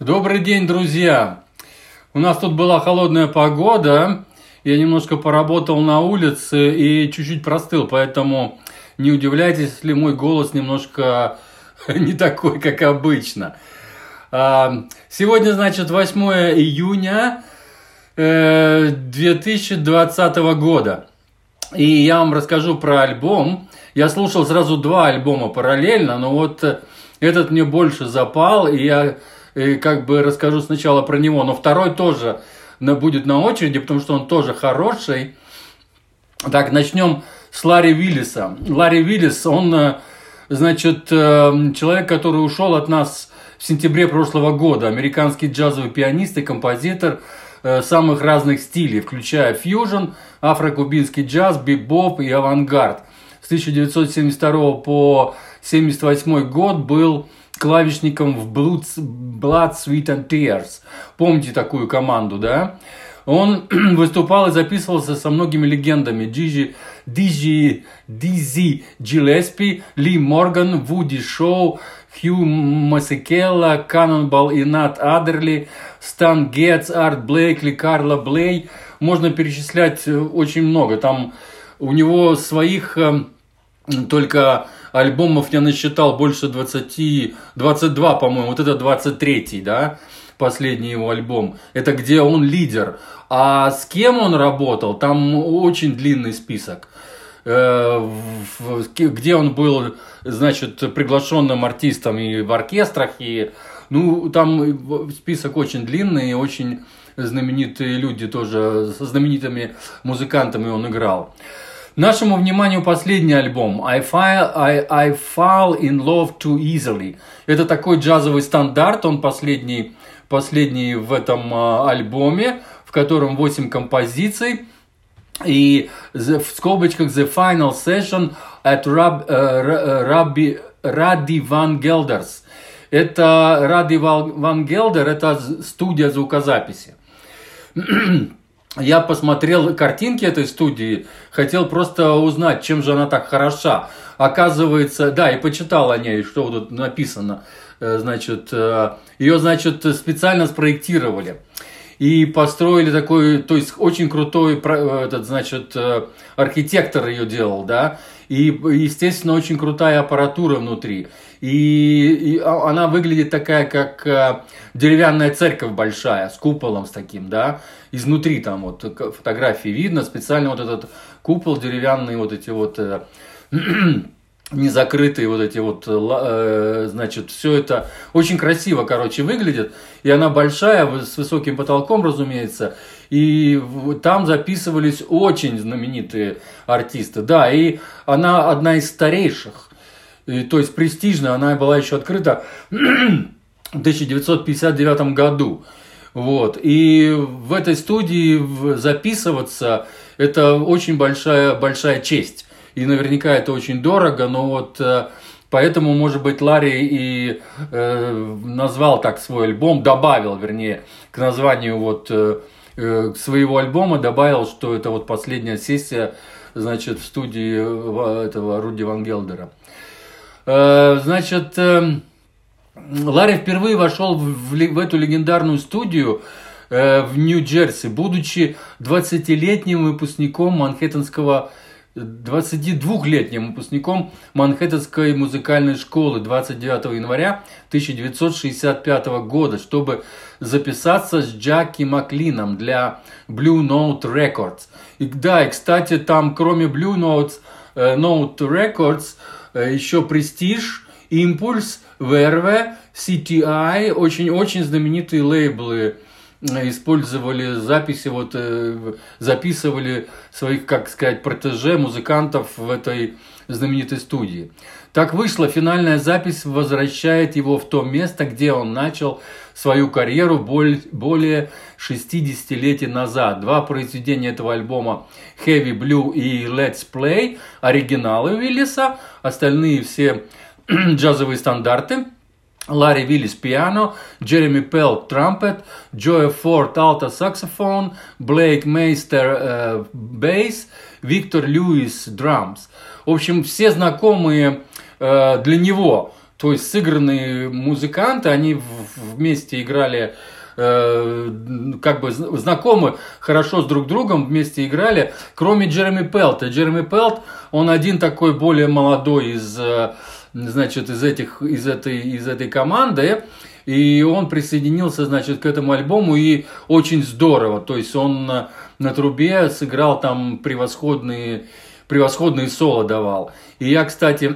Добрый день, друзья! У нас тут была холодная погода, я немножко поработал на улице и чуть-чуть простыл, поэтому не удивляйтесь, если мой голос немножко не такой, как обычно. А, сегодня, значит, 8 июня 2020 э, года. И я вам расскажу про альбом. Я слушал сразу два альбома параллельно, но вот этот мне больше запал, и я и как бы расскажу сначала про него, но второй тоже будет на очереди, потому что он тоже хороший. Так, начнем с Ларри Виллиса. Ларри Виллис, он, э, значит, э, человек, который ушел от нас в сентябре прошлого года. Американский джазовый пианист и композитор э, самых разных стилей, включая фьюжн, афро-кубинский джаз, бибоп и авангард. С 1972 по 1978 год был клавишником в Blood, Blood, Sweat and Tears. Помните такую команду, да? Он выступал и записывался со многими легендами. Диджи, Диджи, Диззи Джиллеспи, Ли Морган, Вуди Шоу, Хью Масекела, Кэннонболл и Нат Адерли, Стан Гетц, Арт Блейкли, Карла Блей. Можно перечислять э, очень много. Там у него своих э, только альбомов я насчитал больше 20, 22, по-моему, вот это 23, да, последний его альбом. Это где он лидер. А с кем он работал, там очень длинный список э, где он был, значит, приглашенным артистом и в оркестрах, и, ну, там список очень длинный, и очень знаменитые люди тоже, со знаменитыми музыкантами он играл. Нашему вниманию последний альбом I Fall, I, I Fall in Love Too Easily. Это такой джазовый стандарт, он последний, последний в этом э, альбоме, в котором 8 композиций. И в скобочках The Final Session at Rab, uh, Rabbi, Ради Ван Гелдерс. Это Ради Ван Гелдер, это студия звукозаписи. я посмотрел картинки этой студии, хотел просто узнать, чем же она так хороша. Оказывается, да, и почитал о ней, что тут написано. Э, значит, э, ее, значит, специально спроектировали и построили такой, то есть очень крутой, этот, значит, э, архитектор ее делал, да, и, естественно, очень крутая аппаратура внутри. И, и а, она выглядит такая, как э, деревянная церковь большая, с куполом с таким, да, изнутри там вот фотографии видно, специально вот этот купол деревянный, вот эти вот э, незакрытые вот эти вот, э, э, значит, все это очень красиво, короче, выглядит. И она большая, с высоким потолком, разумеется. И там записывались очень знаменитые артисты. Да, и она одна из старейших. И, то есть престижная, она была еще открыта в 1959 году. Вот. И в этой студии записываться это очень большая, большая честь и наверняка это очень дорого, но вот э, поэтому, может быть, Ларри и э, назвал так свой альбом, добавил, вернее, к названию вот э, своего альбома, добавил, что это вот последняя сессия, значит, в студии этого Руди Ван Гелдера. Значит, Ларри впервые вошел в, эту легендарную студию в Нью-Джерси, будучи 20-летним выпускником Манхэттенского 22-летним выпускником Манхэттенской музыкальной школы 29 января 1965 года, чтобы записаться с Джаки Маклином для Blue Note Records. И да, и кстати, там кроме Blue Notes, э, Note Records э, еще Prestige, Impulse, Verve, CTI, очень-очень знаменитые лейблы использовали записи, вот э, записывали своих, как сказать, протеже, музыкантов в этой знаменитой студии. Так вышло, финальная запись возвращает его в то место, где он начал свою карьеру более 60 лет назад. Два произведения этого альбома Heavy Blue и Let's Play, оригиналы Уиллиса, остальные все джазовые стандарты – Ларри Виллис пиано, Джереми Пелл трампет, Джоя Форд алто саксофон, Блейк Мейстер бейс, Виктор Льюис драмс. В общем, все знакомые э, для него то есть сыгранные музыканты, они вместе играли э, как бы знакомы хорошо с друг другом, вместе играли, кроме Джереми Пелта. Джереми Пелт, он один такой более молодой из, э, значит, из, этих, из, этой, из этой команды, и он присоединился, значит, к этому альбому, и очень здорово. То есть он на, на трубе сыграл там превосходные, превосходные соло давал. И я, кстати,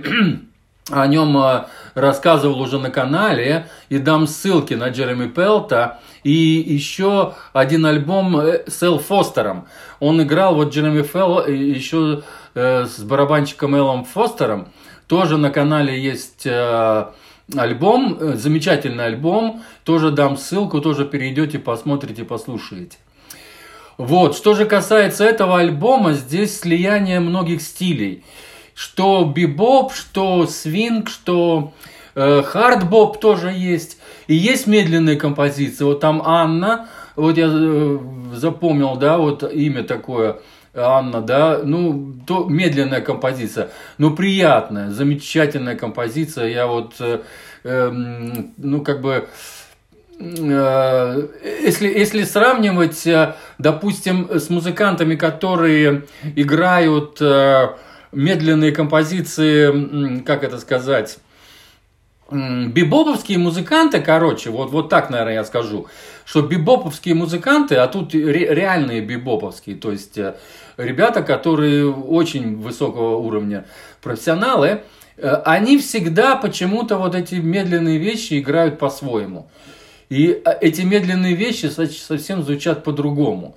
о нем э, рассказывал уже на канале, и дам ссылки на Джереми Пелта, и еще один альбом э, с Эл Фостером. Он играл, вот Джереми Фелл, э, еще с барабанщиком Элом Фостером, тоже на канале есть альбом, э, замечательный альбом, тоже дам ссылку, тоже перейдете, посмотрите, послушаете. Вот, что же касается этого альбома, здесь слияние многих стилей. Что бибоп, что свинг, что э, хардбоп тоже есть. И есть медленные композиции. Вот там Анна, вот я э, запомнил, да, вот имя такое – Анна, да, ну, то медленная композиция, но приятная, замечательная композиция. Я вот, э, э, ну, как бы, э, если, если сравнивать, э, допустим, с музыкантами, которые играют э, медленные композиции, как это сказать, бибоповские музыканты, короче, вот, вот так, наверное, я скажу, что бибоповские музыканты, а тут ре, реальные бибоповские, то есть э, ребята, которые очень высокого уровня профессионалы, э, они всегда почему-то вот эти медленные вещи играют по-своему. И э, эти медленные вещи совсем звучат по-другому.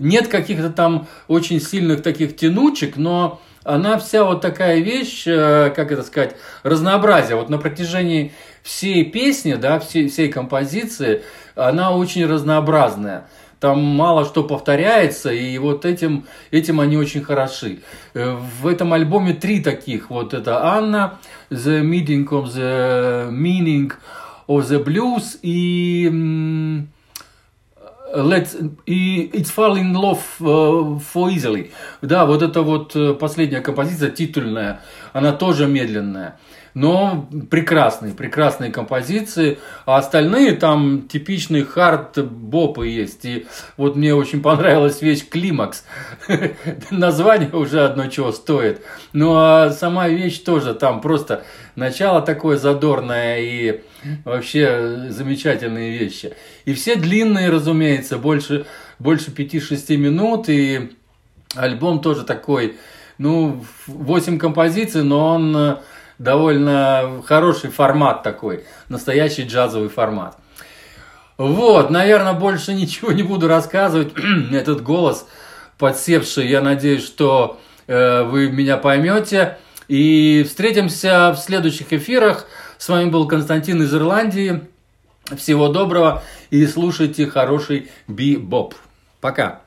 Нет каких-то там очень сильных таких тянучек, но она вся вот такая вещь, э, как это сказать, разнообразие. Вот на протяжении всей песни, да, всей, всей композиции, она очень разнообразная. Там мало что повторяется, и вот этим, этим они очень хороши. Э, в этом альбоме три таких. Вот это Анна, The Meeting of the Meaning of the Blues и Let's, и It's Fall in Love uh, for Easily. Да, вот это вот э, последняя композиция, титульная, она тоже медленная. Но прекрасные, прекрасные композиции. А остальные там типичные хард-бопы есть. И вот мне очень понравилась вещь «Климакс». Название уже одно чего стоит. Ну а сама вещь тоже там просто начало такое задорное и вообще замечательные вещи. И все длинные, разумеется, больше, больше 5-6 минут. И альбом тоже такой, ну, 8 композиций, но он э, довольно хороший формат такой, настоящий джазовый формат. Вот, наверное, больше ничего не буду рассказывать. Этот голос подсевший, я надеюсь, что э, вы меня поймете. И встретимся в следующих эфирах. С вами был Константин из Ирландии. Всего доброго и слушайте хороший би-боп. Пока.